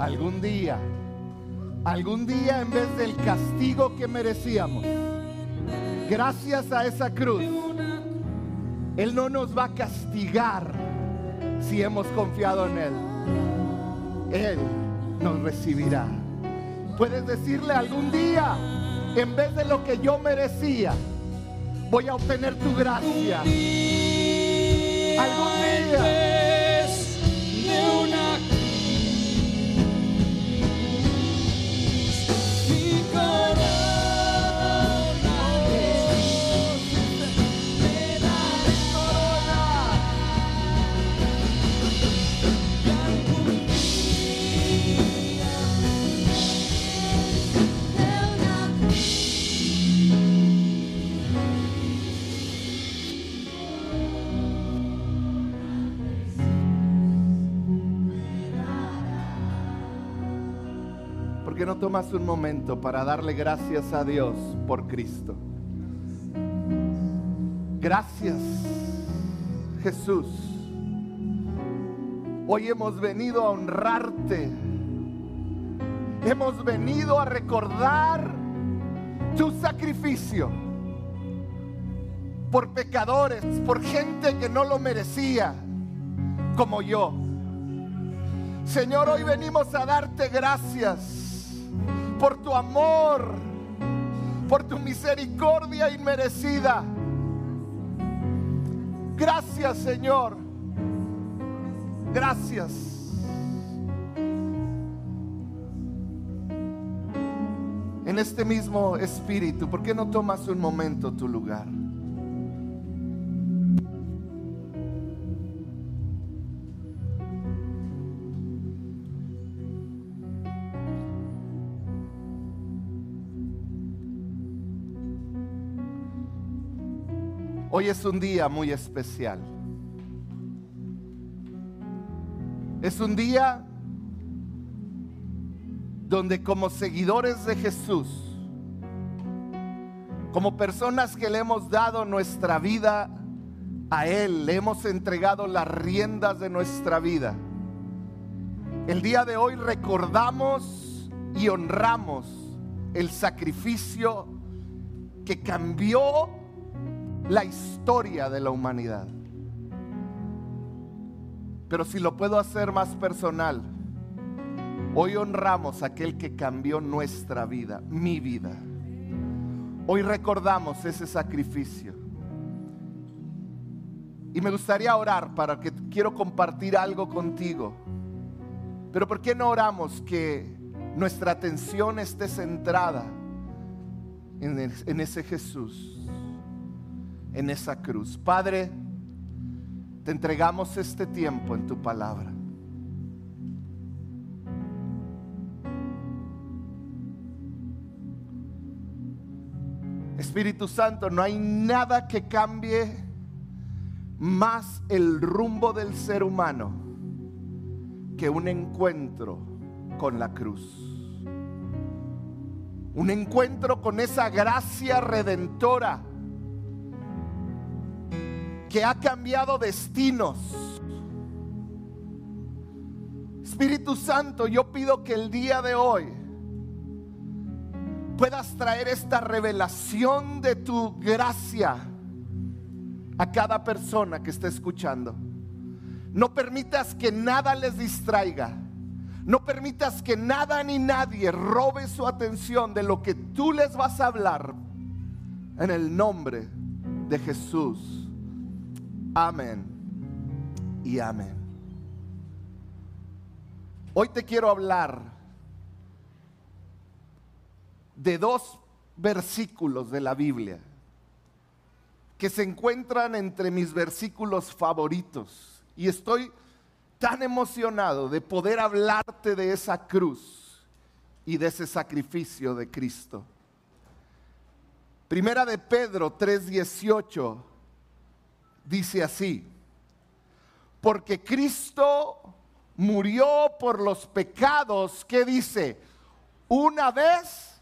algún día, algún día en vez del castigo que merecíamos, gracias a esa cruz, Él no nos va a castigar si hemos confiado en Él. Él nos recibirá. Puedes decirle algún día, en vez de lo que yo merecía, voy a obtener tu gracia. Algún día. Tomas un momento para darle gracias a Dios por Cristo? Gracias, Jesús. Hoy hemos venido a honrarte. Hemos venido a recordar tu sacrificio por pecadores, por gente que no lo merecía, como yo. Señor, hoy venimos a darte gracias por tu amor, por tu misericordia inmerecida. Gracias Señor. Gracias. En este mismo espíritu, ¿por qué no tomas un momento tu lugar? Hoy es un día muy especial. Es un día donde como seguidores de Jesús, como personas que le hemos dado nuestra vida a Él, le hemos entregado las riendas de nuestra vida, el día de hoy recordamos y honramos el sacrificio que cambió la historia de la humanidad. Pero si lo puedo hacer más personal, hoy honramos a aquel que cambió nuestra vida, mi vida. Hoy recordamos ese sacrificio. Y me gustaría orar para que quiero compartir algo contigo. Pero ¿por qué no oramos que nuestra atención esté centrada en, ese Jesús? En esa cruz. Padre, te entregamos este tiempo en tu palabra. Espíritu Santo, no hay nada que cambie más el rumbo del ser humano que un encuentro con la cruz. Un encuentro con esa gracia redentora que ha cambiado destinos. Espíritu Santo, yo pido que el día de hoy puedas traer esta revelación de tu gracia a cada persona que esté escuchando. No permitas que nada les distraiga. No permitas que nada ni nadie robe su atención de lo que tú les vas a hablar en el nombre de Jesús. Amén y amén. Hoy te quiero hablar de dos versículos de la Biblia que se encuentran entre mis versículos favoritos. Y estoy tan emocionado de poder hablarte de esa cruz y de ese sacrificio de Cristo. Primera de Pedro 3:18 dice así, porque Cristo murió por los pecados, que dice, una vez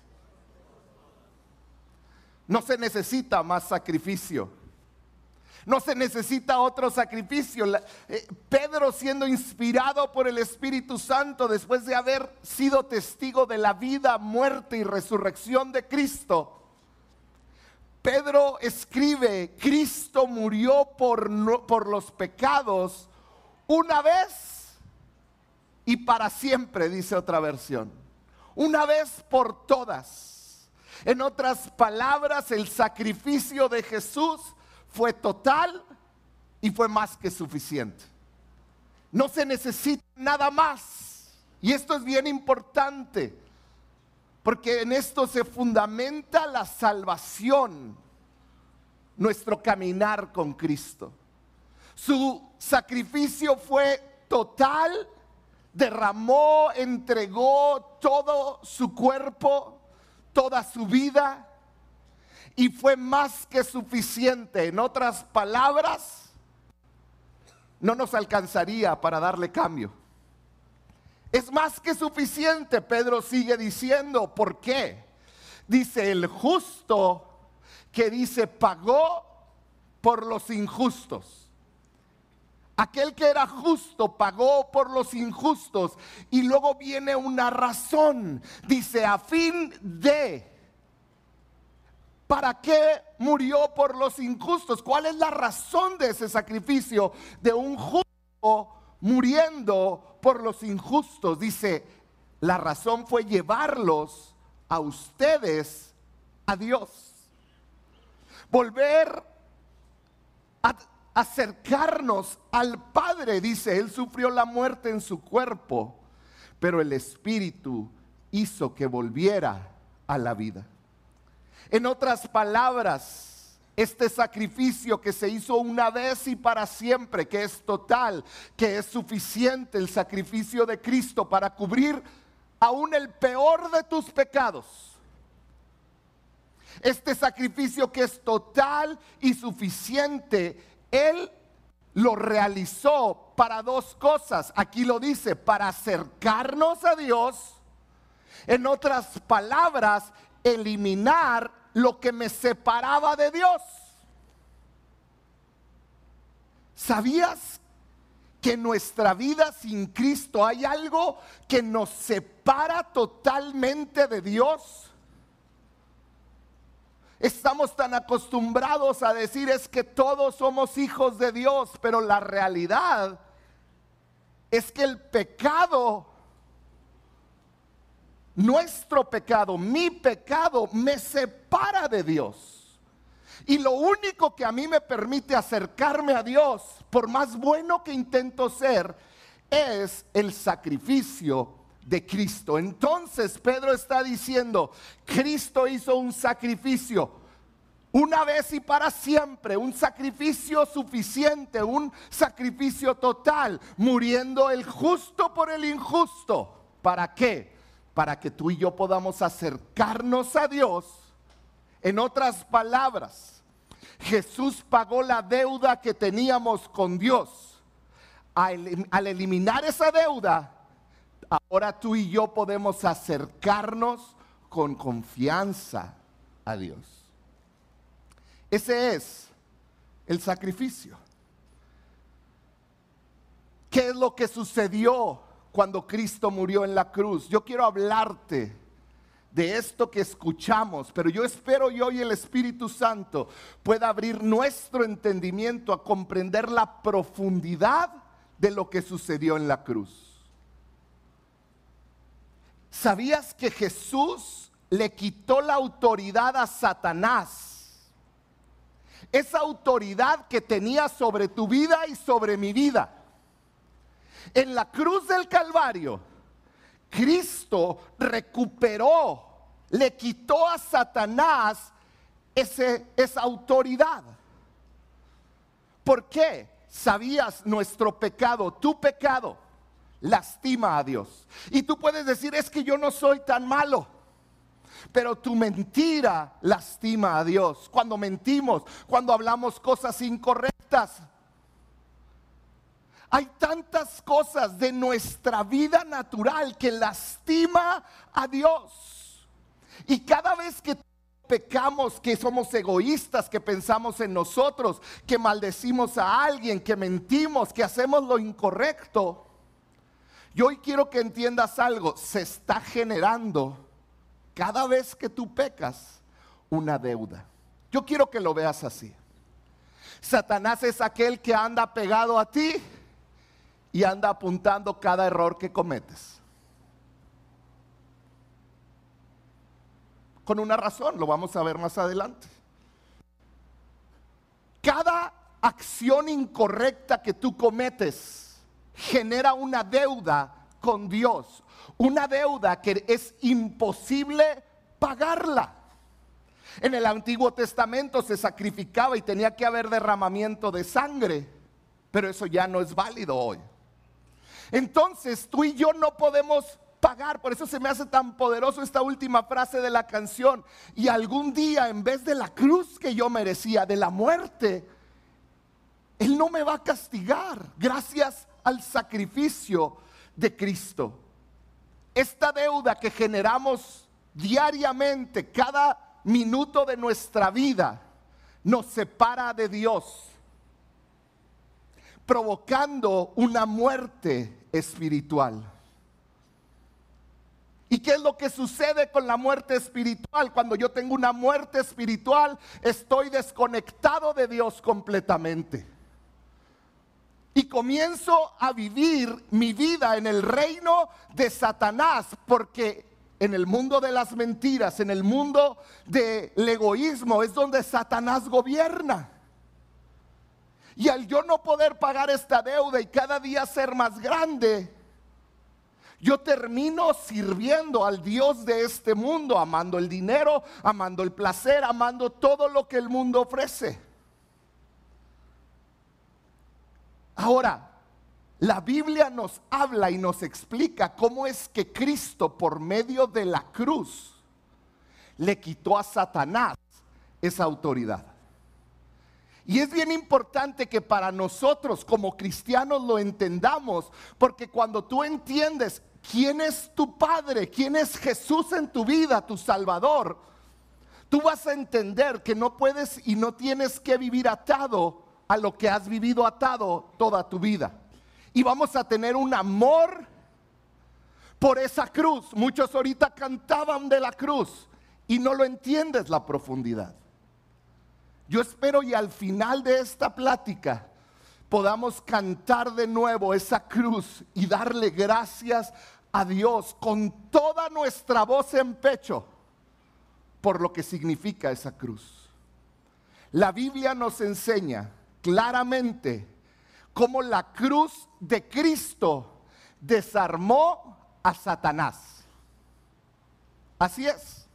no se necesita más sacrificio. No se necesita otro sacrificio. Eh, Pedro siendo inspirado por el Espíritu Santo después de haber sido testigo de la vida, muerte y resurrección de Cristo. Pedro escribe, Cristo murió por, los pecados una vez y para siempre, dice otra versión. Una vez por todas. En otras palabras, el sacrificio de Jesús fue total y fue más que suficiente. No se necesita nada más. Y esto es bien importante, porque en esto se fundamenta la salvación, nuestro caminar con Cristo. Su sacrificio fue total, derramó, entregó todo su cuerpo, toda su vida y fue más que suficiente. En otras palabras, no nos alcanzaría para darle cambio. Es más que suficiente, Pedro sigue diciendo. ¿Por qué? Dice el justo que dice pagó por los injustos. Aquel que era justo pagó por los injustos. Y luego viene una razón. Dice, a fin de ¿Para qué murió por los injustos? ¿Cuál es la razón de ese sacrificio de un justo muriendo por los injustos? Dice, la razón fue llevarlos a ustedes a Dios. Volver a acercarnos al Padre, dice, Él sufrió la muerte en su cuerpo, pero el Espíritu hizo que volviera a la vida. En otras palabras, este sacrificio que se hizo una vez y para siempre, que es total, que es suficiente el sacrificio de Cristo para cubrir aún el peor de tus pecados. Este sacrificio que es total y suficiente, Él lo realizó para dos cosas. Aquí lo dice, para acercarnos a Dios. En otras palabras, eliminar lo que me separaba de Dios. ¿Sabías que en nuestra vida sin Cristo hay algo que nos separa totalmente de Dios? Estamos tan acostumbrados a decir es que todos somos hijos de Dios, pero la realidad es que el pecado nuestro pecado, mi pecado, me separa de Dios. Y lo único que a mí me permite acercarme a Dios, por más bueno que intento ser, es el sacrificio de Cristo. Entonces Pedro está diciendo, Cristo hizo un sacrificio una vez y para siempre, un sacrificio suficiente, un sacrificio total, muriendo el justo por el injusto. ¿Para qué? Para que tú y yo podamos acercarnos a Dios. En otras palabras, Jesús pagó la deuda que teníamos con Dios. Al, eliminar esa deuda, ahora tú y yo podemos acercarnos con confianza a Dios. Ese es el sacrificio. ¿Qué es lo que sucedió cuando Cristo murió en la cruz. Yo quiero hablarte de esto que escuchamos, pero yo espero y hoy el Espíritu Santo pueda abrir nuestro entendimiento a comprender la profundidad de lo que sucedió en la cruz. ¿Sabías que Jesús le quitó la autoridad a Satanás? Esa autoridad que tenía sobre tu vida y sobre mi vida. En la cruz del Calvario, Cristo recuperó, le quitó a Satanás esa autoridad. ¿Por qué? Sabías nuestro pecado, tu pecado lastima a Dios. Y tú puedes decir, es que yo no soy tan malo. Pero tu mentira lastima a Dios. Cuando mentimos, cuando hablamos cosas incorrectas, hay tantas cosas de nuestra vida natural que lastima a Dios. Y cada vez que pecamos, que somos egoístas, que pensamos en nosotros, que maldecimos a alguien, que mentimos, que hacemos lo incorrecto. Yo hoy quiero que entiendas algo, se está generando cada vez que tú pecas una deuda. Yo quiero que lo veas así. Satanás es aquel que anda pegado a ti y anda apuntando cada error que cometes. Con una razón, lo vamos a ver más adelante. Cada acción incorrecta que tú cometes genera una deuda con Dios, una deuda que es imposible pagarla. En el Antiguo Testamento se sacrificaba y tenía que haber derramamiento de sangre, pero eso ya no es válido hoy. Entonces tú y yo no podemos pagar, por eso se me hace tan poderoso esta última frase de la canción. Y algún día, en vez de la cruz que yo merecía, de la muerte, Él no me va a castigar gracias al sacrificio de Cristo. Esta deuda que generamos diariamente, cada minuto de nuestra vida nos separa de Dios, provocando una muerte espiritual. ¿Y qué es lo que sucede con la muerte espiritual? Cuando yo tengo una muerte espiritual, estoy desconectado de Dios completamente. Y comienzo a vivir mi vida en el reino de Satanás, porque en el mundo de las mentiras, en el mundo del egoísmo, es donde Satanás gobierna. Y al yo no poder pagar esta deuda y cada día ser más grande, yo termino sirviendo al Dios de este mundo, amando el dinero, amando el placer, amando todo lo que el mundo ofrece. Ahora, la Biblia nos habla y nos explica cómo es que Cristo por medio de la cruz le quitó a Satanás esa autoridad. Y es bien importante que para nosotros como cristianos lo entendamos, porque cuando tú entiendes quién es tu Padre, quién es Jesús en tu vida, tu Salvador, tú vas a entender que no puedes y no tienes que vivir atado a lo que has vivido atado toda tu vida y vamos a tener un amor por esa cruz. Muchos ahorita cantaban de la cruz y no lo entiendes la profundidad. Yo espero y al final de esta plática podamos cantar de nuevo esa cruz y darle gracias a Dios con toda nuestra voz en pecho por lo que significa esa cruz. La Biblia nos enseña claramente cómo la cruz de Cristo desarmó a Satanás. Así es.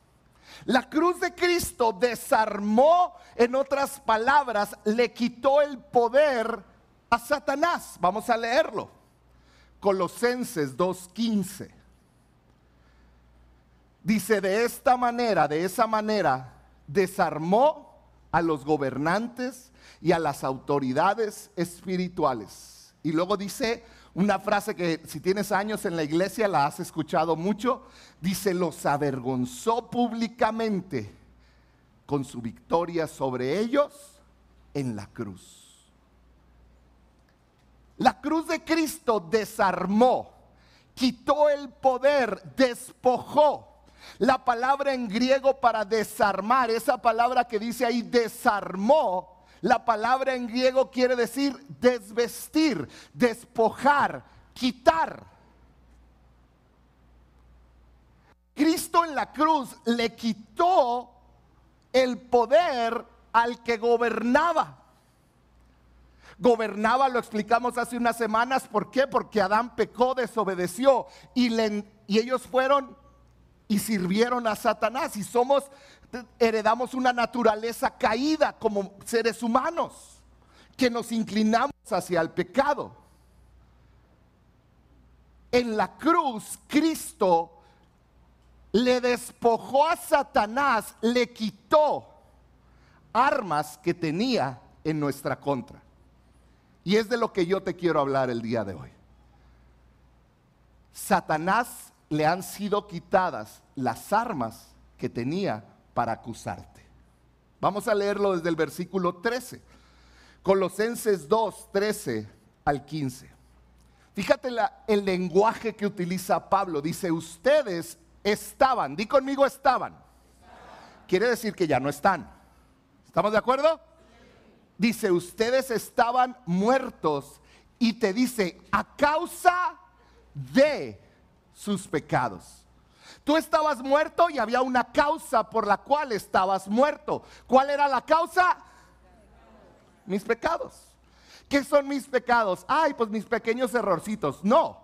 La cruz de Cristo desarmó, en otras palabras, le quitó el poder a Satanás. Vamos a leerlo. Colosenses 2.15. Dice, de esta manera, de esa manera, desarmó a los gobernantes y a las autoridades espirituales. Y luego dice una frase que si tienes años en la iglesia la has escuchado mucho, dice, los avergonzó públicamente con su victoria sobre ellos en la cruz. La cruz de Cristo desarmó, quitó el poder, despojó. La palabra en griego para desarmar, esa palabra que dice ahí desarmó, la palabra en griego quiere decir desvestir, despojar, quitar. Cristo en la cruz le quitó el poder al que gobernaba. Gobernaba, lo explicamos hace unas semanas, ¿por qué? Porque Adán pecó, desobedeció y, y ellos fueron y sirvieron a Satanás y somos heredamos una naturaleza caída como seres humanos, que nos inclinamos hacia el pecado. En la cruz, Cristo le despojó a Satanás, le quitó armas que tenía en nuestra contra. Y es de lo que yo te quiero hablar el día de hoy. Satanás le han sido quitadas las armas que tenía para acusarte. Vamos a leerlo desde el versículo 13. Colosenses 2, 13 al 15. Fíjate el lenguaje que utiliza Pablo. Dice, ustedes estaban, di conmigo estaban. Quiere decir que ya no están. ¿Estamos de acuerdo? Dice, ustedes estaban muertos y te dice, a causa de sus pecados. Tú estabas muerto y había una causa por la cual estabas muerto. ¿Cuál era la causa? Mis pecados. ¿Qué son mis pecados? Ay, pues mis pequeños errorcitos. No.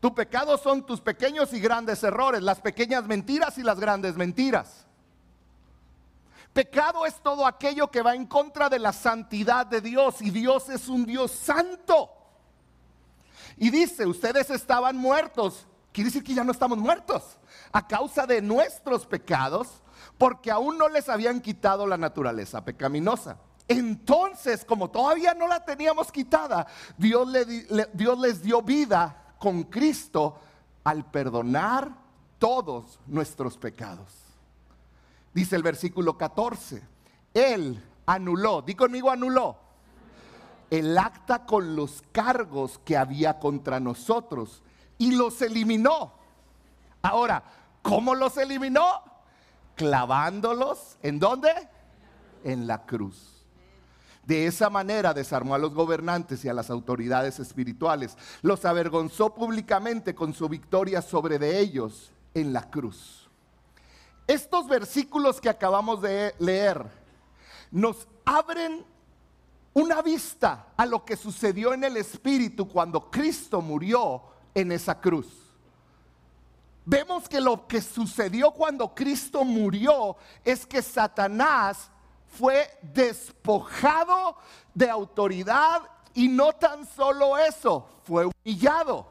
Tu pecado son tus pequeños y grandes errores, las pequeñas mentiras y las grandes mentiras. Pecado es todo aquello que va en contra de la santidad de Dios y Dios es un Dios santo. Y dice, ustedes estaban muertos. Quiere decir que ya no estamos muertos a causa de nuestros pecados, porque aún no les habían quitado la naturaleza pecaminosa. Entonces, como todavía no la teníamos quitada, Dios, Dios les dio vida con Cristo al perdonar todos nuestros pecados. Dice el versículo 14, Él anuló, di conmigo anuló, el acta con los cargos que había contra nosotros y los eliminó. Ahora, ¿cómo los eliminó? Clavándolos, ¿en dónde? En la cruz. De esa manera desarmó a los gobernantes y a las autoridades espirituales. Los avergonzó públicamente con su victoria sobre de ellos en la cruz. Estos versículos que acabamos de leer nos abren una vista a lo que sucedió en el Espíritu cuando Cristo murió en esa cruz. Vemos que lo que sucedió cuando Cristo murió es que Satanás fue despojado de autoridad y no tan solo eso, fue humillado.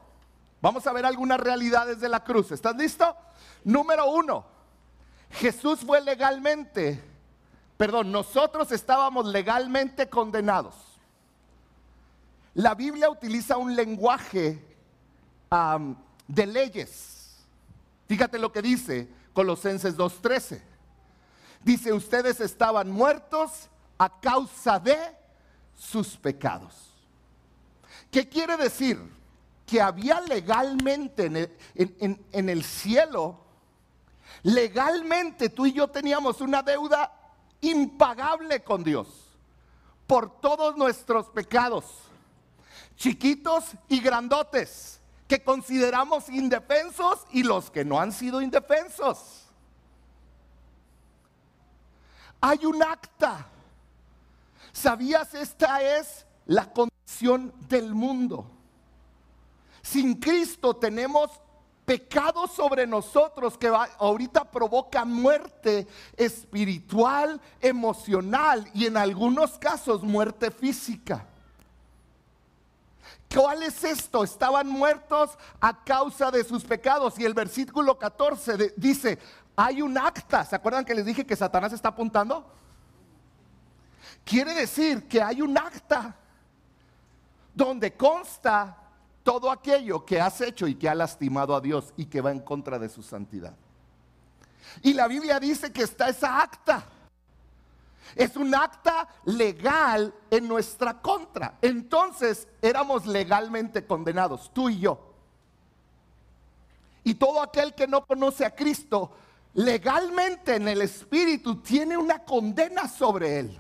Vamos a ver algunas realidades de la cruz. ¿Estás listo? Número uno, Jesús fue legalmente, perdón, nosotros estábamos legalmente condenados. La Biblia utiliza un lenguaje de leyes. Fíjate lo que dice Colosenses 2.13. Dice, ustedes estaban muertos a causa de sus pecados. ¿Qué quiere decir? Que había legalmente en el, cielo, legalmente tú y yo teníamos una deuda impagable con Dios por todos nuestros pecados, chiquitos y grandotes, que consideramos indefensos y los que no han sido indefensos. hay un acta. ¿Sabías? Esta es la condición del mundo. Sin Cristo tenemos pecado sobre nosotros que ahorita provoca muerte espiritual, emocional y en algunos casos muerte física. ¿Cuál es esto? Estaban muertos a causa de sus pecados. Y el versículo 14 dice, hay un acta. ¿Se acuerdan que les dije que Satanás está apuntando? Quiere decir que hay un acta donde consta todo aquello que has hecho y que ha lastimado a Dios y que va en contra de su santidad. Y la Biblia dice que está esa acta. Es un acta legal en nuestra contra. Entonces éramos legalmente condenados, tú y yo. Y todo aquel que no conoce a Cristo legalmente en el Espíritu tiene una condena sobre él.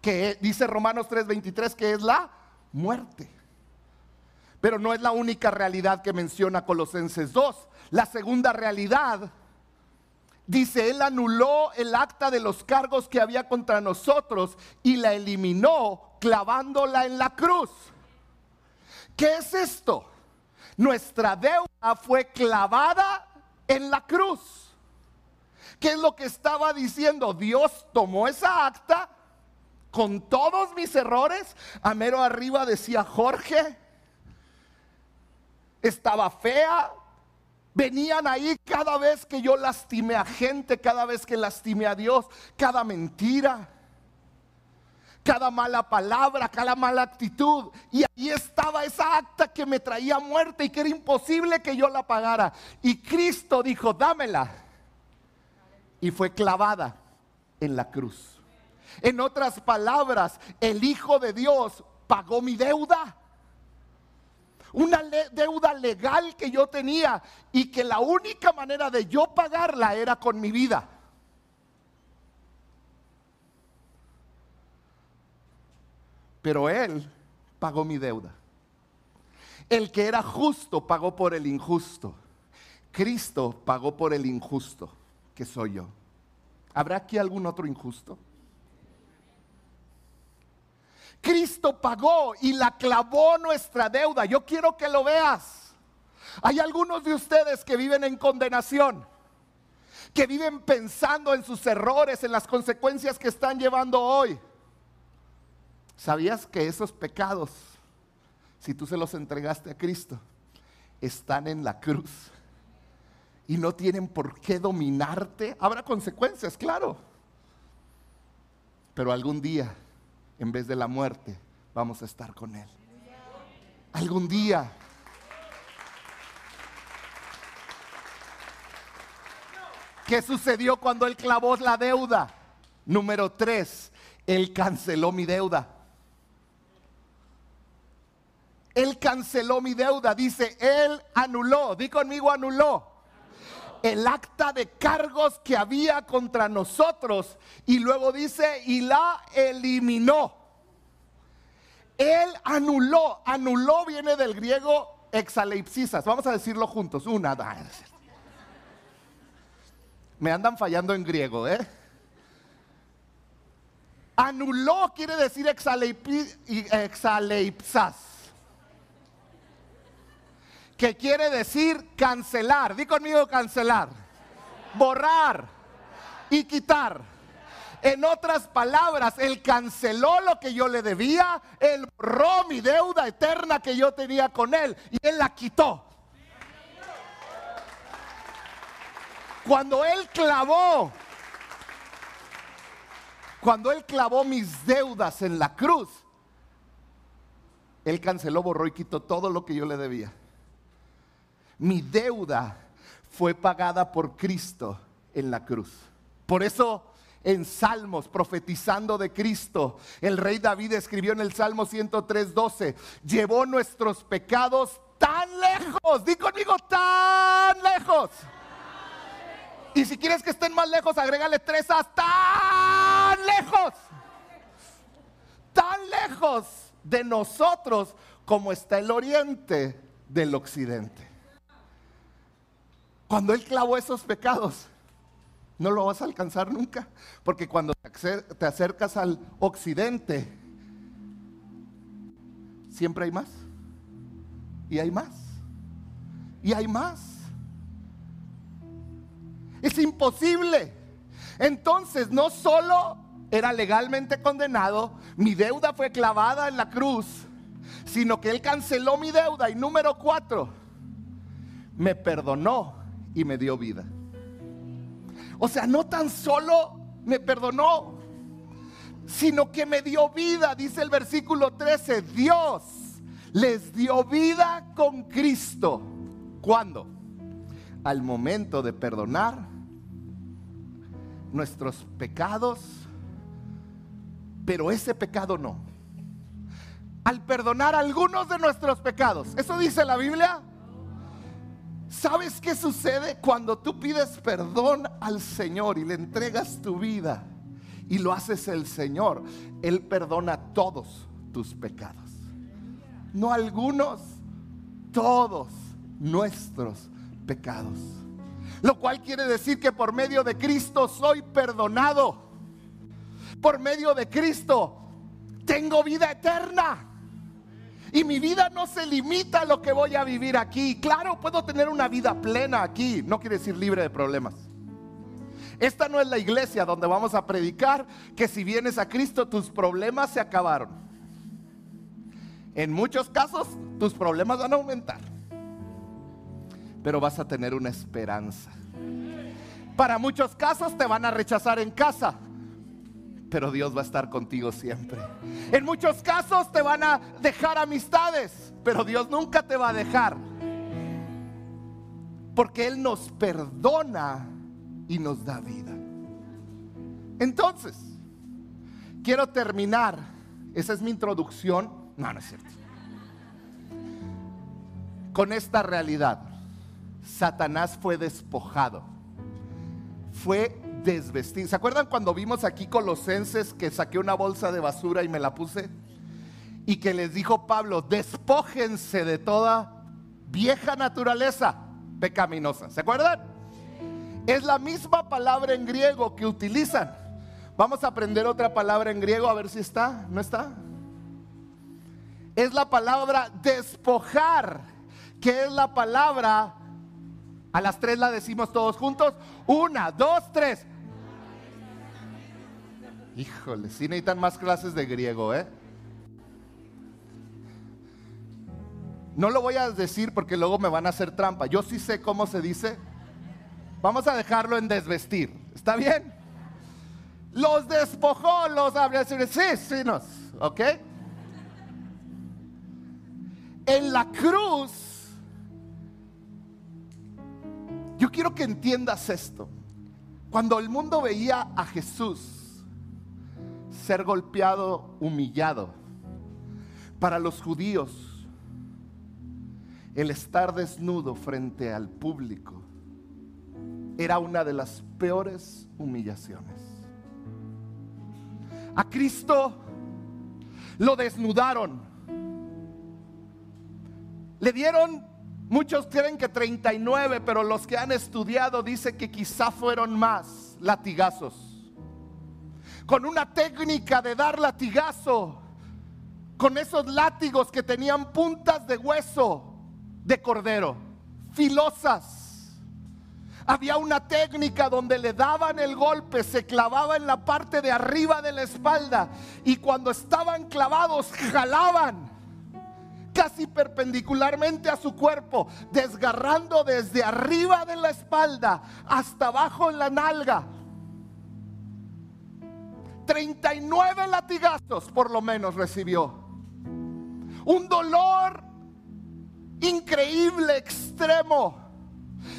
Que dice Romanos 3:23 que es la muerte. Pero no es la única realidad que menciona Colosenses 2. La segunda realidad dice, Él anuló el acta de los cargos que había contra nosotros y la eliminó clavándola en la cruz. ¿Qué es esto? Nuestra deuda fue clavada en la cruz. ¿Qué es lo que estaba diciendo? Dios tomó esa acta con todos mis errores. A mero arriba decía Jorge. Estaba fea. Venían ahí cada vez que yo lastimé a gente, cada vez que lastimé a Dios, cada mentira cada mala palabra, cada mala actitud. Y ahí estaba esa acta que me traía muerte y que era imposible que yo la pagara. Y Cristo dijo, dámela. y fue clavada en la cruz. En otras palabras, el Hijo de Dios pagó mi deuda. Una deuda legal que yo tenía y que la única manera de yo pagarla era con mi vida. Pero Él pagó mi deuda. El que era justo pagó por el injusto. Cristo pagó por el injusto, que soy yo. ¿Habrá aquí algún otro injusto? Cristo pagó y la clavó nuestra deuda. Yo quiero que lo veas. Hay algunos de ustedes que viven en condenación, que viven pensando en sus errores, en las consecuencias que están llevando hoy. ¿Sabías que esos pecados, si tú se los entregaste a Cristo, están en la cruz? Y no tienen por qué dominarte. Habrá consecuencias, claro. Pero algún día, en vez de la muerte, vamos a estar con Él. Algún día. ¿Qué sucedió cuando Él clavó la deuda? Número tres, Él canceló mi deuda. Él canceló mi deuda. Dice, Él anuló. Di conmigo, anuló. El acta de cargos que había contra nosotros. Y luego dice, y la eliminó. Él anuló. Anuló viene del griego exaleipsisas. Vamos a decirlo juntos. Una. Me andan fallando en griego, ¿eh? Anuló quiere decir exaleipsas que quiere decir cancelar. Di conmigo cancelar. Borrar y quitar. En otras palabras, Él canceló lo que yo le debía, Él borró mi deuda eterna que yo tenía con Él y Él la quitó. Cuando Él clavó, cuando Él clavó mis deudas en la cruz, Él canceló, borró y quitó todo lo que yo le debía. Mi deuda fue pagada por Cristo en la cruz. Por eso en Salmos, profetizando de Cristo, el rey David escribió en el Salmo 103, 12, llevó nuestros pecados tan lejos, di conmigo tan lejos. Y si quieres que estén más lejos, agrégale tres hasta tan lejos. Tan lejos de nosotros como está el oriente del occidente. Cuando Él clavó esos pecados, no lo vas a alcanzar nunca. Porque cuando te acercas al occidente, siempre hay más. Y hay más. Y hay más. Es imposible. Entonces, no solo era legalmente condenado, mi deuda fue clavada en la cruz, sino que Él canceló mi deuda. Y número cuatro, me perdonó y me dio vida. O sea, no tan solo me perdonó, sino que me dio vida, dice el versículo 13. Dios les dio vida con Cristo. ¿Cuándo? Al momento de perdonar nuestros pecados, pero ese pecado no. Al perdonar algunos de nuestros pecados, eso dice la Biblia, ¿Sabes qué sucede cuando tú pides perdón al Señor y le entregas tu vida y lo haces el Señor? Él perdona todos tus pecados. No algunos, todos nuestros pecados. Lo cual quiere decir que por medio de Cristo soy perdonado. Por medio de Cristo tengo vida eterna. Y mi vida no se limita a lo que voy a vivir aquí. Claro, puedo tener una vida plena aquí. No quiere decir libre de problemas. Esta no es la iglesia donde vamos a predicar que si vienes a Cristo tus problemas se acabaron. En muchos casos tus problemas van a aumentar. Pero vas a tener una esperanza. Para muchos casos te van a rechazar en casa pero Dios va a estar contigo siempre. En muchos casos te van a dejar amistades, pero Dios nunca te va a dejar. Porque Él nos perdona y nos da vida. Entonces, quiero terminar. Esa es mi introducción. No, no es cierto. Con esta realidad. Satanás fue despojado. Fue desvestido. ¿Se acuerdan cuando vimos aquí Colosenses que saqué una bolsa de basura y me la puse? Y que les dijo Pablo, despójense de toda vieja naturaleza pecaminosa. ¿Se acuerdan? Es la misma palabra en griego que utilizan. Vamos a aprender otra palabra en griego a ver si está. ¿No está? Es la palabra despojar, que es la palabra, a las tres la decimos todos juntos. Una, dos, tres. Híjole, si necesitan más clases de griego, ¿eh? No lo voy a decir porque luego me van a hacer trampa. Yo sí sé cómo se dice. Vamos a dejarlo en desvestir. ¿Está bien? Los despojó, los abrió. Sí, sí, nos. ¿Ok? En la cruz, yo quiero que entiendas esto. Cuando el mundo veía a Jesús ser golpeado, humillado, para los judíos, el estar desnudo frente al público era una de las peores humillaciones. A Cristo lo desnudaron. Le dieron, muchos creen que 39, pero los que han estudiado dicen que quizá fueron más latigazos. Con una técnica de dar latigazo, con esos látigos que tenían puntas de hueso, de cordero, filosas. Había una técnica donde le daban el golpe, se clavaba en la parte de arriba de la espalda y cuando estaban clavados jalaban casi perpendicularmente a su cuerpo, desgarrando desde arriba de la espalda hasta abajo en la nalga. 39 latigazos por lo menos recibió. Un dolor increíble, extremo.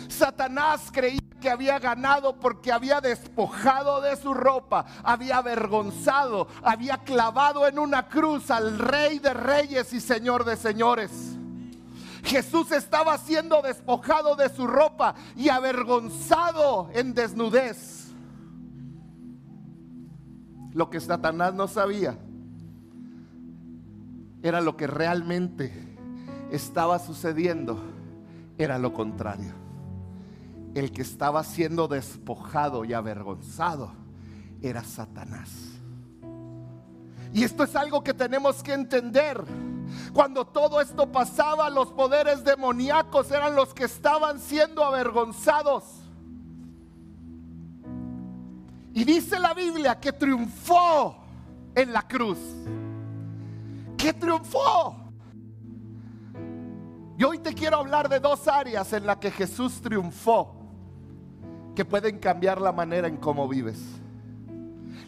Satanás creía que había ganado porque había despojado de su ropa, había avergonzado, había clavado en una cruz al rey de reyes y señor de señores. Jesús estaba siendo despojado de su ropa y avergonzado en desnudez. Lo que Satanás no sabía era lo que realmente estaba sucediendo era lo contrario. El que estaba siendo despojado y avergonzado era Satanás. Y esto es algo que tenemos que entender. Cuando todo esto pasaba, los poderes demoníacos eran los que estaban siendo avergonzados. Y dice la Biblia que triunfó en la cruz. Que triunfó. Y hoy te quiero hablar de dos áreas en las que Jesús triunfó, que pueden cambiar la manera en cómo vives.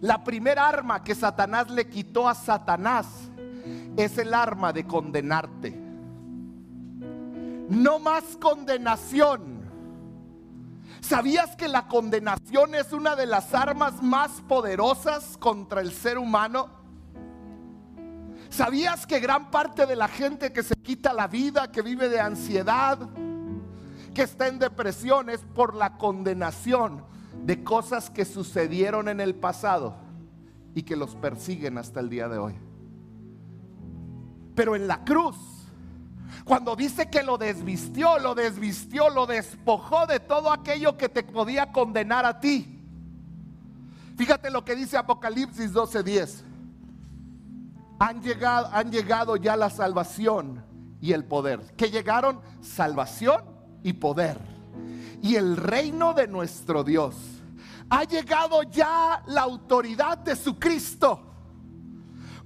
La primera arma que Satanás le quitó a Satanás es el arma de condenarte. No más condenación. ¿Sabías que la condenación es una de las armas más poderosas contra el ser humano? ¿Sabías que gran parte de la gente que se quita la vida, que vive de ansiedad, que está en depresión, es por la condenación de cosas que sucedieron en el pasado y que los persiguen hasta el día de hoy? Pero en la cruz, cuando dice que lo desvistió, lo desvistió, lo despojó de todo aquello que te podía condenar a ti. Fíjate lo que dice Apocalipsis 12:10 han llegado, han llegado ya la salvación y el poder. Que llegaron salvación y poder. Y el reino de nuestro Dios. Ha llegado ya la autoridad de su Cristo.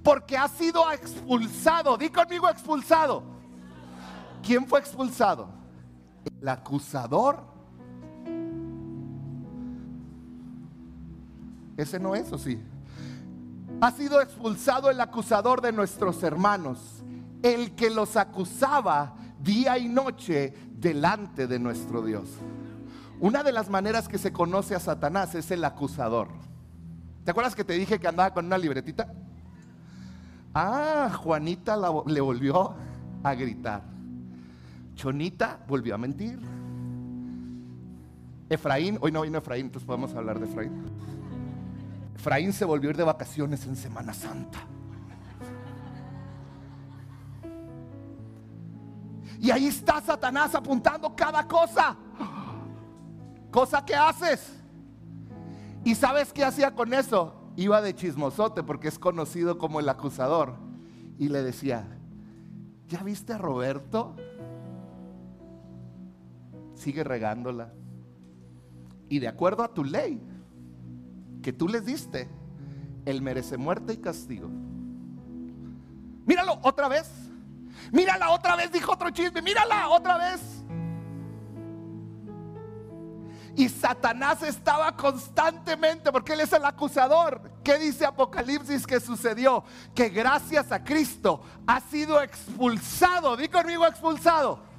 Porque ha sido expulsado. Di conmigo expulsado. ¿Quién fue expulsado? El acusador. Ese no es, ¿o sí? ha sido expulsado el acusador de nuestros hermanos, el que los acusaba día y noche delante de nuestro Dios. Una de las maneras que se conoce a Satanás es el acusador. ¿Te acuerdas que te dije que andaba con una libretita? Ah, Juanita le volvió a gritar. Chonita volvió a mentir. Efraín, hoy no vino Efraín, entonces podemos hablar de Efraín. Efraín se volvió a ir de vacaciones en Semana Santa. Y ahí está Satanás apuntando cada cosa. Cosa que haces. ¿Y sabes qué hacía con eso? Iba de chismosote porque es conocido como el acusador. Y le decía, ¿ya viste a Roberto? Sigue regándola. Y de acuerdo a tu ley que tú les diste, él merece muerte y castigo. Míralo otra vez. Mírala otra vez, dijo otro chisme. Mírala otra vez. Y Satanás estaba constantemente, porque él es el acusador. ¿Qué dice Apocalipsis que sucedió? Que gracias a Cristo ha sido expulsado. Di conmigo expulsado.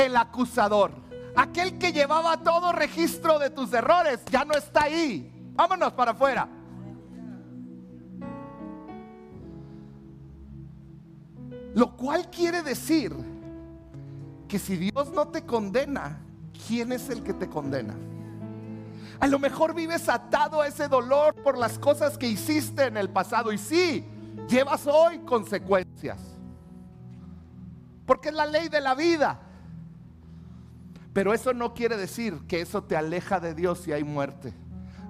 El acusador. Aquel que llevaba todo registro de tus errores ya no está ahí. Vámonos para afuera. Lo cual quiere decir que si Dios no te condena, ¿quién es el que te condena? A lo mejor vives atado a ese dolor por las cosas que hiciste en el pasado y sí, llevas hoy consecuencias. Porque es la ley de la vida. Pero eso no quiere decir que eso te aleja de Dios si hay muerte.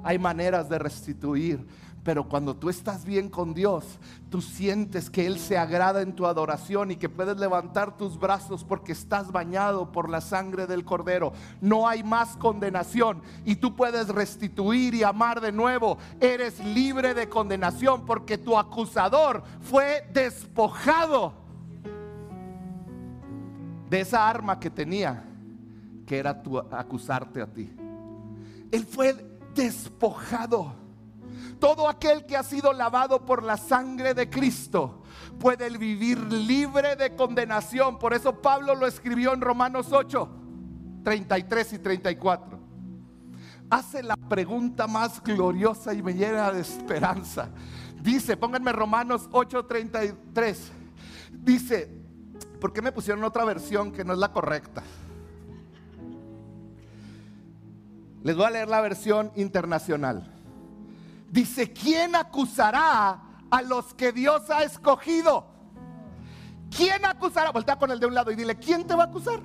Hay maneras de restituir. Pero cuando tú estás bien con Dios, tú sientes que Él se agrada en tu adoración y que puedes levantar tus brazos porque estás bañado por la sangre del Cordero. No hay más condenación y tú puedes restituir y amar de nuevo. Eres libre de condenación porque tu acusador fue despojado de esa arma que tenía, que era tu acusarte a ti. Él fue despojado. Todo aquel que ha sido lavado por la sangre de Cristo puede vivir libre de condenación. Por eso Pablo lo escribió en Romanos 8, 33 y 34. Hace la pregunta más gloriosa y me llena de esperanza. Dice, pónganme Romanos 8, 33. Dice, ¿por qué me pusieron otra versión que no es la correcta? Les voy a leer la versión internacional. Dice, ¿quién acusará a los que Dios ha escogido? ¿Quién acusará? Voltea con el de un lado y dile, ¿quién te va a acusar?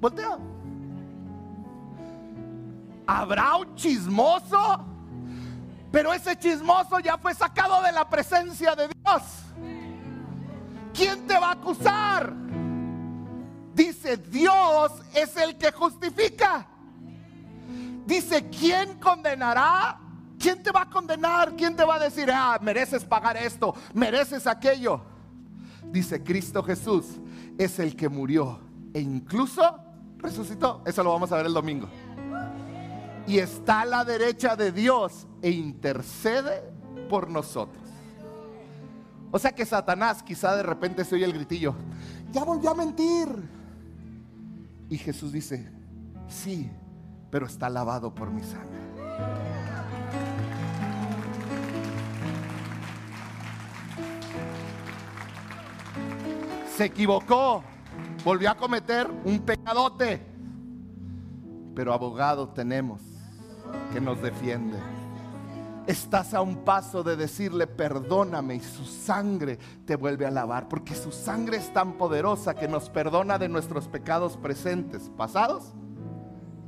Voltea. ¿Habrá un chismoso? Pero ese chismoso ya fue sacado de la presencia de Dios. ¿Quién te va a acusar? Dice, Dios es el que justifica. Dice, ¿quién condenará? ¿Quién te va a condenar? ¿Quién te va a decir, ah, mereces pagar esto, mereces aquello? Dice, Cristo Jesús es el que murió e incluso resucitó. Eso lo vamos a ver el domingo. Y está a la derecha de Dios e intercede por nosotros. O sea que Satanás quizá de repente se oye el gritillo, ya volvió a mentir. Y Jesús dice, sí, pero está lavado por mi sangre. Se equivocó, volvió a cometer un pecadote, pero abogado tenemos que nos defiende. Estás a un paso de decirle perdóname y su sangre te vuelve a lavar, porque su sangre es tan poderosa que nos perdona de nuestros pecados presentes, pasados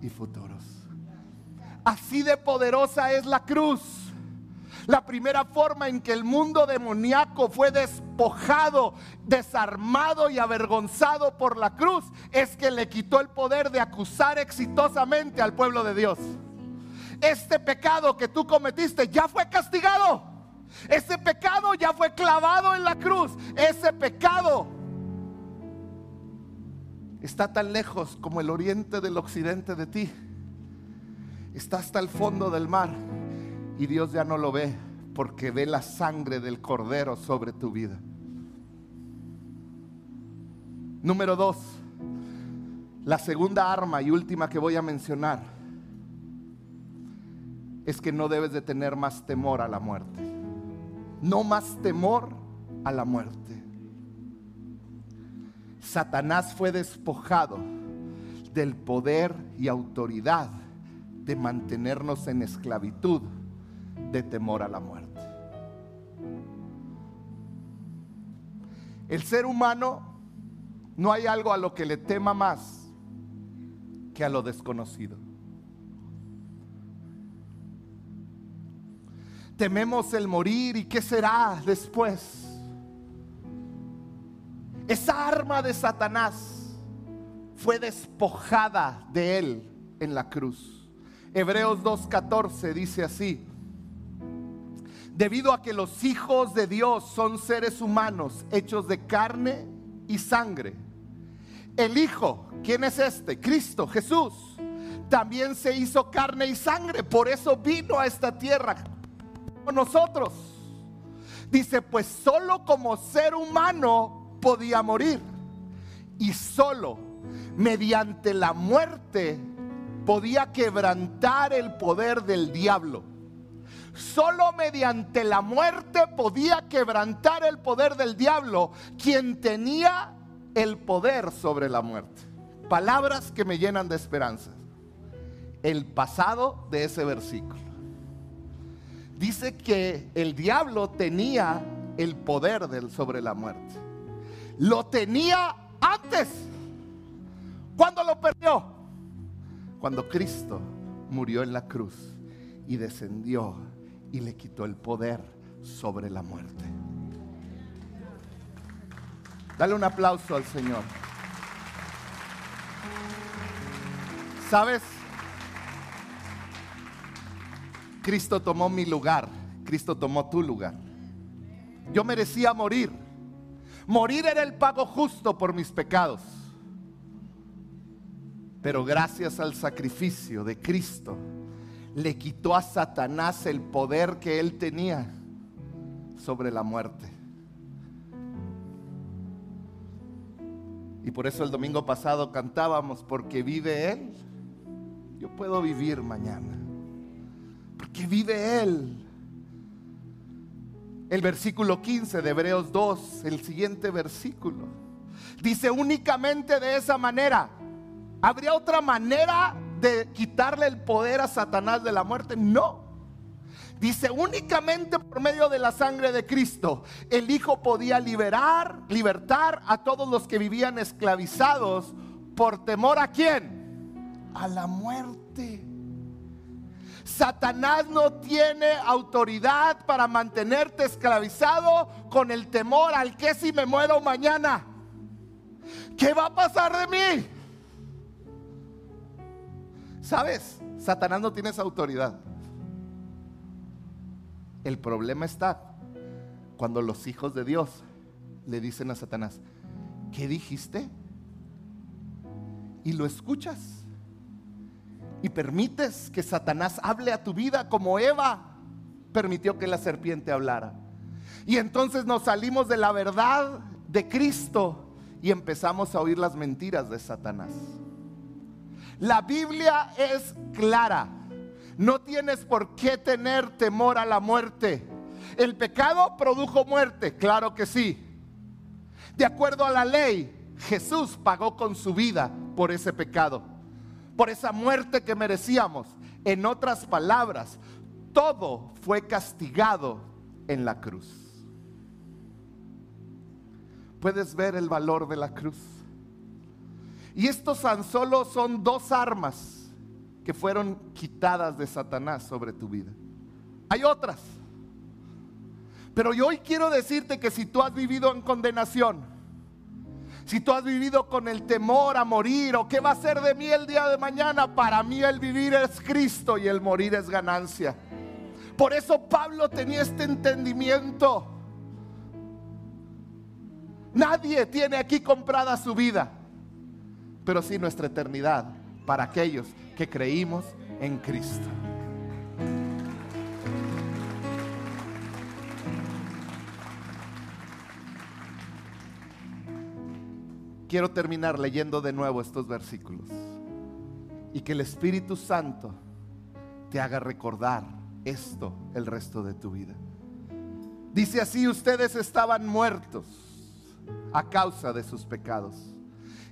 y futuros. Así de poderosa es la cruz. La primera forma en que el mundo demoníaco fue despojado, desarmado y avergonzado por la cruz es que le quitó el poder de acusar exitosamente al pueblo de Dios. Este pecado que tú cometiste ya fue castigado. Ese pecado ya fue clavado en la cruz. Ese pecado está tan lejos como el oriente del occidente de ti. Está hasta el fondo del mar y Dios ya no lo ve porque ve la sangre del cordero sobre tu vida. Número dos, la segunda arma y última que voy a mencionar es que no debes de tener más temor a la muerte. No más temor a la muerte. Satanás fue despojado del poder y autoridad de mantenernos en esclavitud de temor a la muerte. El ser humano no hay algo a lo que le tema más que a lo desconocido. Tememos el morir y qué será después. Esa arma de Satanás fue despojada de él en la cruz. Hebreos 2.14 dice así, debido a que los hijos de Dios son seres humanos hechos de carne y sangre. El Hijo, ¿quién es este? Cristo, Jesús, también se hizo carne y sangre, por eso vino a esta tierra con nosotros. Dice, pues solo como ser humano podía morir y solo mediante la muerte podía quebrantar el poder del diablo. Solo mediante la muerte podía quebrantar el poder del diablo, quien tenía el poder sobre la muerte. Palabras que me llenan de esperanza. El pasado de ese versículo. Dice que el diablo tenía el poder sobre la muerte. Lo tenía antes. ¿Cuándo lo perdió? Cuando Cristo murió en la cruz y descendió y le quitó el poder sobre la muerte. Dale un aplauso al Señor. ¿Sabes? Cristo tomó mi lugar, Cristo tomó tu lugar. Yo merecía morir. Morir era el pago justo por mis pecados. Pero gracias al sacrificio de Cristo, le quitó a Satanás el poder que él tenía sobre la muerte. Y por eso el domingo pasado cantábamos, porque vive Él, yo puedo vivir mañana. Porque vive Él. El versículo 15 de Hebreos 2, el siguiente versículo, dice únicamente de esa manera. ¿Habría otra manera de quitarle el poder a Satanás de la muerte. No. Dice, únicamente por medio de la sangre de Cristo, el Hijo podía liberar, libertar a todos los que vivían esclavizados por temor a quién? A la muerte. Satanás no tiene autoridad para mantenerte esclavizado con el temor al que si me muero mañana. ¿Qué va a pasar de mí? ¿Sabes? Satanás no tiene esa autoridad. El problema está cuando los hijos de Dios le dicen a Satanás, ¿qué dijiste? Y lo escuchas. Y permites que Satanás hable a tu vida como Eva permitió que la serpiente hablara. Y entonces nos salimos de la verdad de Cristo y empezamos a oír las mentiras de Satanás. La Biblia es clara. No tienes por qué tener temor a la muerte. ¿El pecado produjo muerte? Claro que sí. De acuerdo a la ley, Jesús pagó con su vida por ese pecado, por esa muerte que merecíamos. En otras palabras, todo fue castigado en la cruz. ¿Puedes ver el valor de la cruz? Y estos tan solo son dos armas que fueron quitadas de Satanás sobre tu vida. Hay otras. Pero yo hoy quiero decirte que si tú has vivido en condenación, si tú has vivido con el temor a morir o qué va a ser de mí el día de mañana, para mí el vivir es Cristo y el morir es ganancia. Por eso Pablo tenía este entendimiento. Nadie tiene aquí comprada su vida pero sí nuestra eternidad para aquellos que creímos en Cristo. Quiero terminar leyendo de nuevo estos versículos y que el Espíritu Santo te haga recordar esto el resto de tu vida. Dice así, ustedes estaban muertos a causa de sus pecados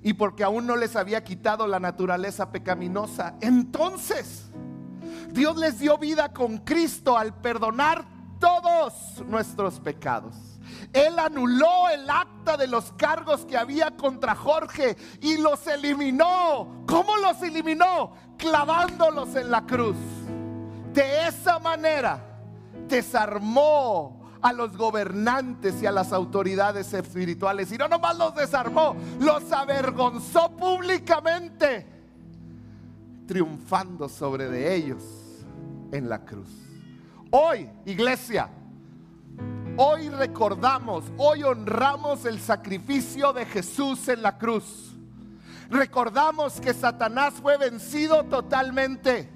y porque aún no les había quitado la naturaleza pecaminosa. Entonces, Dios les dio vida con Cristo al perdonar todos nuestros pecados. Él anuló el acta de los cargos que había contra Jorge y los eliminó. ¿Cómo los eliminó? Clavándolos en la cruz. De esa manera desarmó a los gobernantes y a las autoridades espirituales. Y no nomás los desarmó, los avergonzó públicamente, triunfando sobre de ellos en la cruz. Hoy, iglesia, hoy recordamos, hoy honramos el sacrificio de Jesús en la cruz. Recordamos que Satanás fue vencido totalmente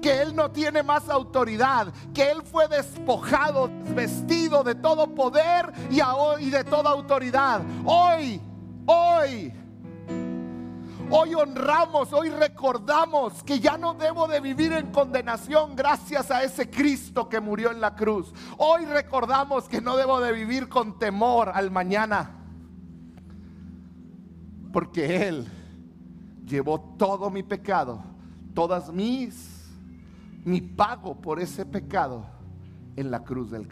que Él no tiene más autoridad, que Él fue despojado, vestido de todo poder y, y de toda autoridad. Hoy, hoy, hoy honramos, hoy recordamos que ya no debo de vivir en condenación gracias a ese Cristo que murió en la cruz. Hoy recordamos que no debo de vivir con temor al mañana, porque Él llevó todo mi pecado, todas mis mi pago por ese pecado en la cruz del.